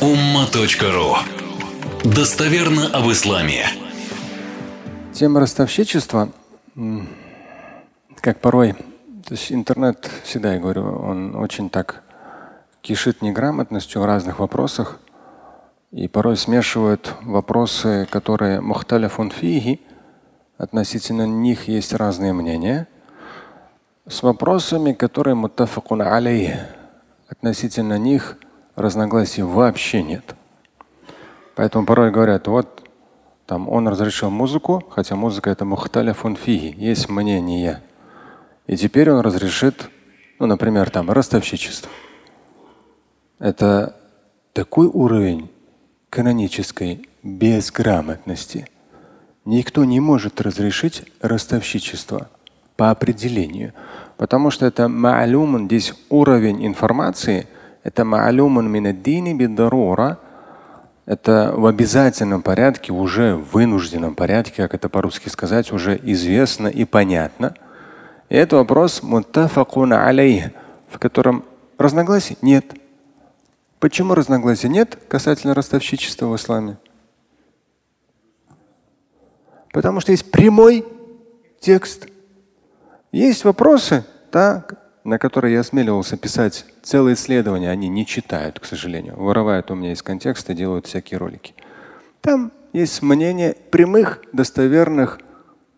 umma.ru Достоверно об исламе. Тема ростовщичества, как порой, то есть интернет, всегда я говорю, он очень так кишит неграмотностью в разных вопросах и порой смешивают вопросы, которые мухталяфун фиги, относительно них есть разные мнения, с вопросами, которые мутафакун алей, относительно них разногласий вообще нет. Поэтому порой говорят, вот там он разрешил музыку, хотя музыка это мухталя фунфиги, есть мнение. И теперь он разрешит, ну, например, там ростовщичество. Это такой уровень канонической безграмотности. Никто не может разрешить ростовщичество по определению, потому что это ма'люман, здесь уровень информации – это ма'люмун минаддини биддарура. Это в обязательном порядке, уже в вынужденном порядке, как это по-русски сказать, уже известно и понятно. И это вопрос муттафакун алейх, в котором разногласий нет. Почему разногласий нет касательно ростовщичества в исламе? Потому что есть прямой текст. Есть вопросы, да, на которые я осмеливался писать целые исследования, они не читают, к сожалению. Вырывают у меня из контекста, делают всякие ролики. Там есть мнение прямых, достоверных,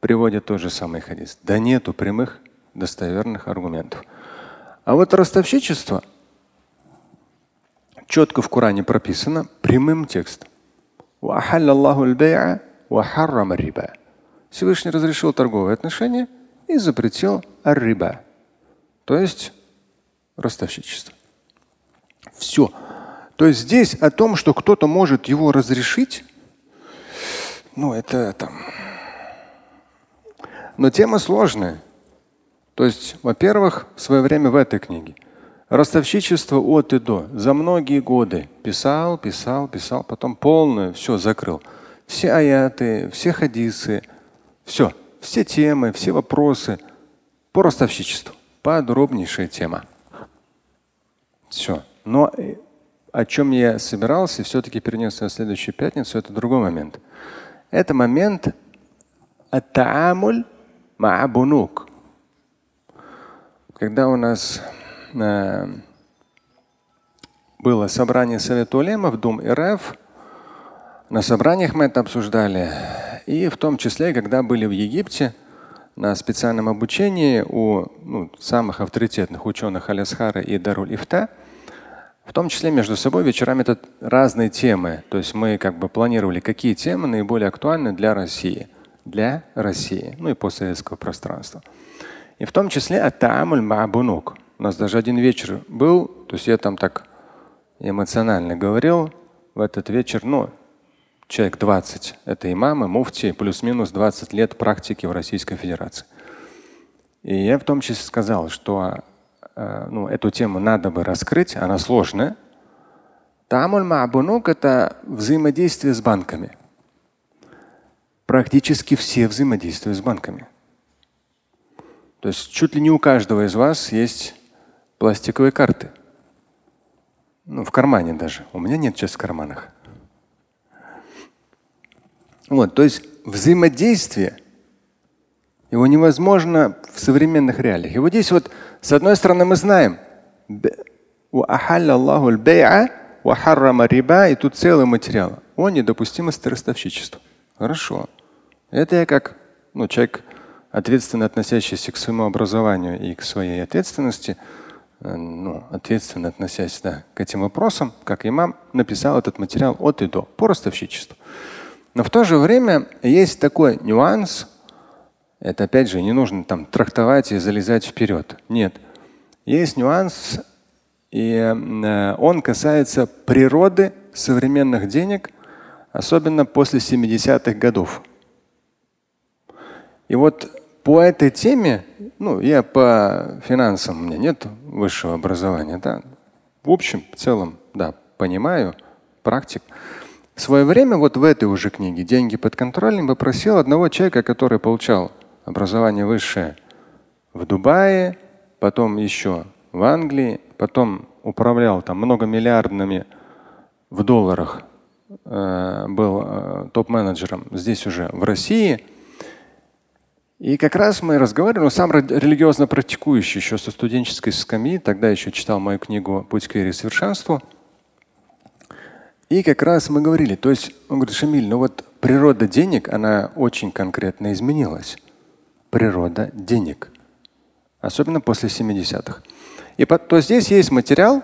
приводят тот же самый хадис. Да нету прямых, достоверных аргументов. А вот ростовщичество четко в Коране прописано прямым текстом. Всевышний разрешил торговые отношения и запретил ар-риба то есть ростовщичество. Все. То есть здесь о том, что кто-то может его разрешить, ну это там. Но тема сложная. То есть, во-первых, в свое время в этой книге ростовщичество от и до за многие годы писал, писал, писал, потом полное все закрыл. Все аяты, все хадисы, все, все темы, все вопросы по ростовщичеству подробнейшая тема. Все. Но э, о чем я собирался, все-таки перенес на следующую пятницу, это другой момент. Это момент ат-таамуль ма'абунук. Когда у нас э, было собрание Совета Улемов, Дум РФ, на собраниях мы это обсуждали. И в том числе, когда были в Египте, на специальном обучении у ну, самых авторитетных ученых Алясхара и Даруль Ифта, в том числе между собой вечерами это разные темы. То есть мы как бы планировали, какие темы наиболее актуальны для России. Для России, ну и постсоветского пространства. И в том числе Атамуль Маабунук. У нас даже один вечер был, то есть я там так эмоционально говорил в этот вечер, ну, человек 20 – это имамы, муфти, плюс-минус 20 лет практики в Российской Федерации. И я в том числе сказал, что э, ну, эту тему надо бы раскрыть, она сложная. Тамуль ма'бунук – это взаимодействие с банками. Практически все взаимодействуют с банками. То есть чуть ли не у каждого из вас есть пластиковые карты. Ну, в кармане даже. У меня нет сейчас в карманах. Вот, то есть взаимодействие, его невозможно в современных реалиях. И вот здесь вот, с одной стороны, мы знаем, и тут целый материал. О недопустимости ростовщичества. Хорошо. Это я как ну, человек, ответственно относящийся к своему образованию и к своей ответственности, э, ну, ответственно относясь да, к этим вопросам, как имам, написал этот материал от и до по ростовщичеству. Но в то же время есть такой нюанс. Это опять же не нужно там трактовать и залезать вперед. Нет. Есть нюанс, и э, он касается природы современных денег, особенно после 70-х годов. И вот по этой теме, ну, я по финансам, у меня нет высшего образования, да. В общем, в целом, да, понимаю, практик. В свое время вот в этой уже книге «Деньги под контролем» попросил одного человека, который получал образование высшее в Дубае, потом еще в Англии, потом управлял там многомиллиардными в долларах э, был э, топ-менеджером здесь уже в России. И как раз мы разговаривали, он сам религиозно практикующий еще со студенческой скамьи, тогда еще читал мою книгу «Путь к вере и совершенству». И как раз мы говорили, то есть он говорит, Шамиль, ну вот природа денег, она очень конкретно изменилась. Природа денег. Особенно после 70-х. И по, то здесь есть материал,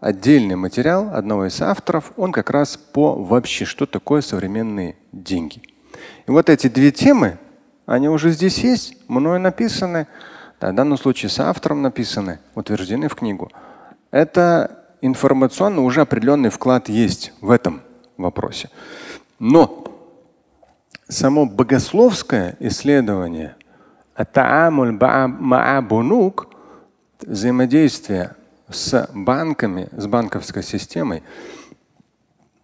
отдельный материал одного из авторов, он как раз по вообще, что такое современные деньги. И вот эти две темы, они уже здесь есть, мною написаны, да, в данном случае с автором написаны, утверждены в книгу. Это информационно уже определенный вклад есть в этом вопросе. Но само богословское исследование взаимодействие с банками, с банковской системой,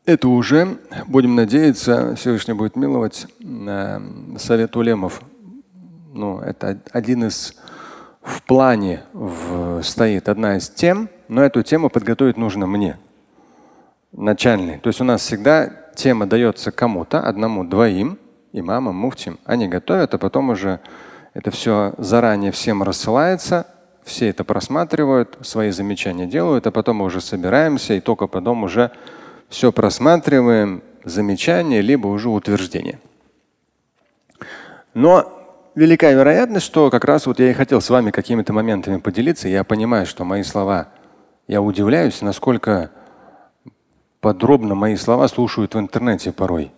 это уже, будем надеяться, Всевышний будет миловать э, Совет Улемов. Ну, это один из в плане в, стоит одна из тем, но эту тему подготовить нужно мне, начальный. То есть у нас всегда тема дается кому-то, одному, двоим, имамам, муфтим. Они готовят, а потом уже это все заранее всем рассылается, все это просматривают, свои замечания делают, а потом мы уже собираемся и только потом уже все просматриваем, замечания, либо уже утверждение. Но велика вероятность, что как раз вот я и хотел с вами какими-то моментами поделиться. Я понимаю, что мои слова, я удивляюсь, насколько подробно мои слова слушают в интернете порой.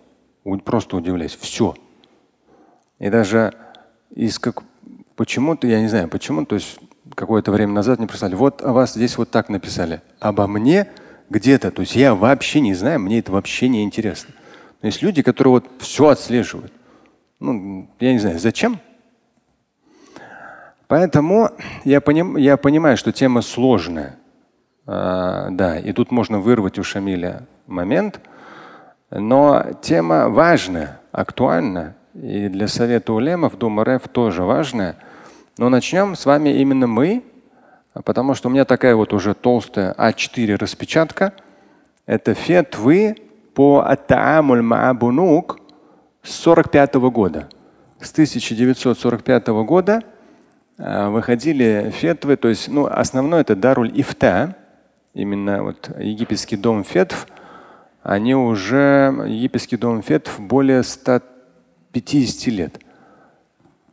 Просто удивляюсь. Все. И даже из как почему-то, я не знаю почему, то есть какое-то время назад мне прислали, вот о вас здесь вот так написали. Обо мне где-то. То есть я вообще не знаю, мне это вообще не интересно. Но есть люди, которые вот все отслеживают. Ну, я не знаю, зачем? Поэтому я, поним, я понимаю, что тема сложная. А, да, и тут можно вырвать у Шамиля момент. Но тема важная, актуальна. И для Совета Улемов, Дума РФ тоже важная. Но начнем с вами именно мы, потому что у меня такая вот уже толстая А4 распечатка. Это фетвы по Аттаамуль Маабунук с 45 года. С 1945 года а, выходили фетвы, то есть ну, основное это Даруль Ифта, именно вот египетский дом фетв, они уже, египетский дом фетв более 150 лет.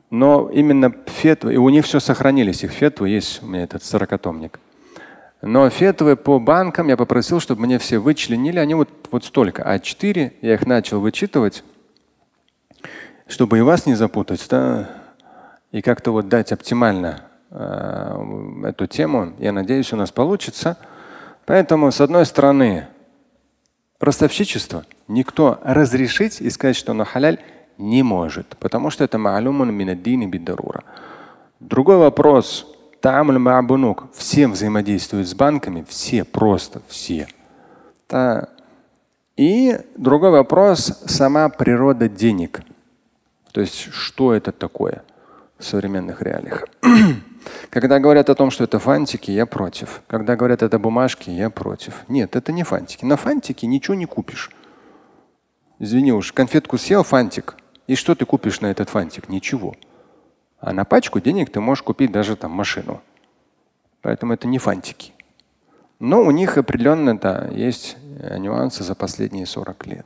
Но именно фетвы, и у них все сохранились, их фетвы, есть у меня этот сорокатомник. Но фетвы по банкам я попросил, чтобы мне все вычленили, они вот, вот столько, А4, я их начал вычитывать чтобы и вас не запутать, да, и как-то вот дать оптимально э, эту тему, я надеюсь, у нас получится. Поэтому, с одной стороны, ростовщичество никто разрешить и сказать, что оно халяль, не может, потому что это ма'лумун минаддини биддарура. Другой вопрос. Таамуль ма'бунук. Все взаимодействуют с банками, все, просто все. И другой вопрос – сама природа денег – то есть что это такое в современных реалиях? Когда говорят о том, что это фантики, я против. Когда говорят это бумажки, я против. Нет, это не фантики. На фантике ничего не купишь. Извини уж, конфетку съел фантик. И что ты купишь на этот фантик? Ничего. А на пачку денег ты можешь купить даже там машину. Поэтому это не фантики. Но у них определенно да, есть нюансы за последние 40 лет.